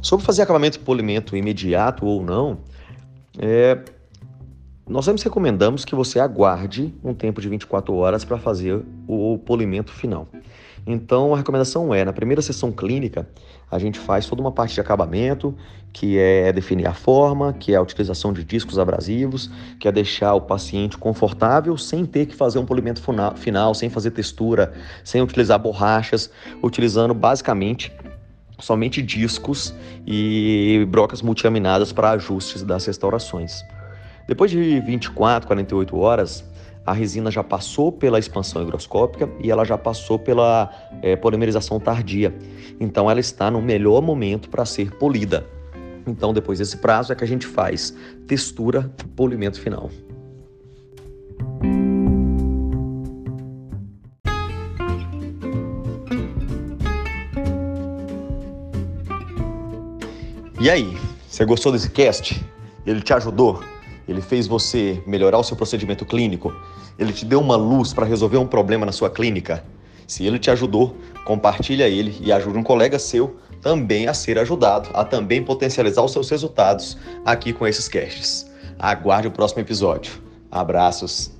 Sobre fazer acabamento e polimento imediato ou não, é, nós sempre recomendamos que você aguarde um tempo de 24 horas para fazer o polimento final. Então, a recomendação é, na primeira sessão clínica, a gente faz toda uma parte de acabamento, que é definir a forma, que é a utilização de discos abrasivos, que é deixar o paciente confortável sem ter que fazer um polimento final, sem fazer textura, sem utilizar borrachas, utilizando basicamente somente discos e brocas multiaminadas para ajustes das restaurações. Depois de 24, 48 horas, a resina já passou pela expansão higroscópica e ela já passou pela é, polimerização tardia. Então ela está no melhor momento para ser polida. Então depois desse prazo é que a gente faz textura, polimento final. E aí, você gostou desse cast? Ele te ajudou? Ele fez você melhorar o seu procedimento clínico? Ele te deu uma luz para resolver um problema na sua clínica? Se ele te ajudou, compartilha ele e ajude um colega seu também a ser ajudado, a também potencializar os seus resultados aqui com esses casts. Aguarde o próximo episódio. Abraços.